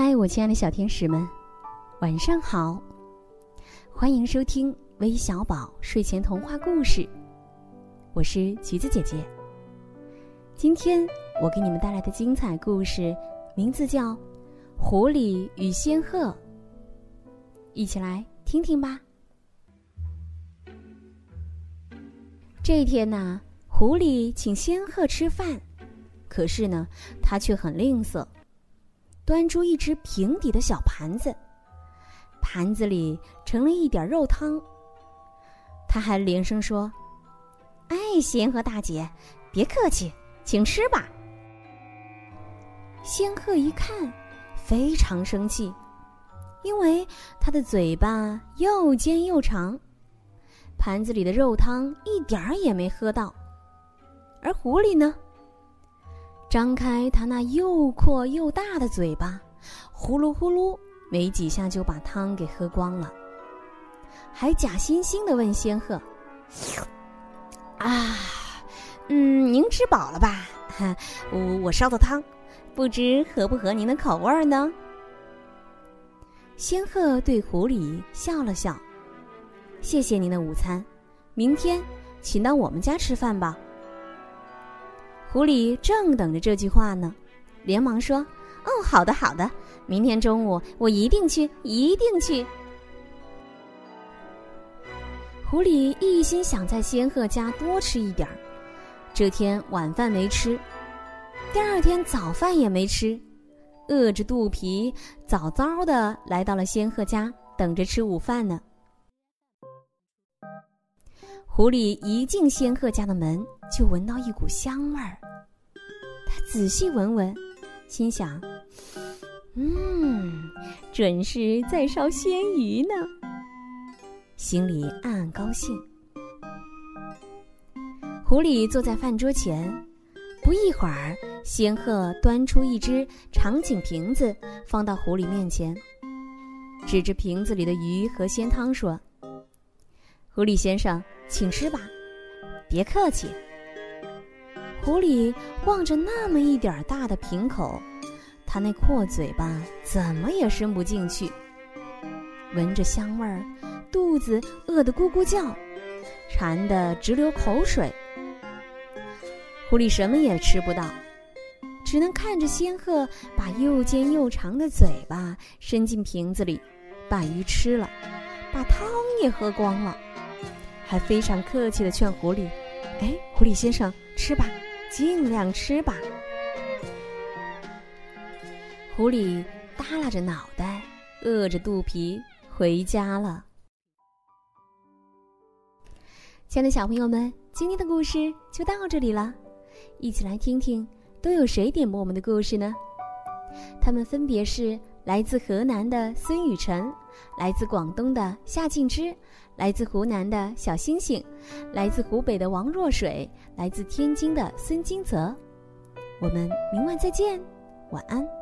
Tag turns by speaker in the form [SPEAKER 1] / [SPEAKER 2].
[SPEAKER 1] 嗨，我亲爱的小天使们，晚上好！欢迎收听微小宝睡前童话故事，我是橘子姐姐。今天我给你们带来的精彩故事名字叫《狐狸与仙鹤》，一起来听听吧。这一天呢，狐狸请仙鹤吃饭，可是呢，他却很吝啬。端出一只平底的小盘子，盘子里盛了一点肉汤。他还连声说：“哎，仙鹤大姐，别客气，请吃吧。”仙鹤一看，非常生气，因为他的嘴巴又尖又长，盘子里的肉汤一点儿也没喝到，而狐狸呢？张开他那又阔又大的嘴巴，呼噜呼噜，没几下就把汤给喝光了，还假惺惺的问仙鹤：“啊，嗯，您吃饱了吧？我我烧的汤，不知合不合您的口味呢？”仙鹤对狐狸笑了笑：“谢谢您的午餐，明天请到我们家吃饭吧。”狐狸正等着这句话呢，连忙说：“哦，好的，好的，明天中午我一定去，一定去。”狐狸一心想在仙鹤家多吃一点儿，这天晚饭没吃，第二天早饭也没吃，饿着肚皮，早早的来到了仙鹤家，等着吃午饭呢。狐狸一进仙鹤家的门，就闻到一股香味儿。他仔细闻闻，心想：“嗯，准是在烧鲜鱼呢。”心里暗暗高兴。狐狸坐在饭桌前，不一会儿，仙鹤端出一只长颈瓶子，放到狐狸面前，指着瓶子里的鱼和鲜汤说：“狐狸先生。”请吃吧，别客气。狐狸望着那么一点大的瓶口，它那阔嘴巴怎么也伸不进去。闻着香味儿，肚子饿得咕咕叫，馋得直流口水。狐狸什么也吃不到，只能看着仙鹤把又尖又长的嘴巴伸进瓶子里，把鱼吃了，把汤也喝光了。还非常客气的劝狐狸：“哎，狐狸先生，吃吧，尽量吃吧。”狐狸耷拉着脑袋，饿着肚皮回家了。亲爱的小朋友们，今天的故事就到这里了，一起来听听都有谁点播我们的故事呢？他们分别是。来自河南的孙雨辰，来自广东的夏静之，来自湖南的小星星，来自湖北的王若水，来自天津的孙金泽。我们明晚再见，晚安。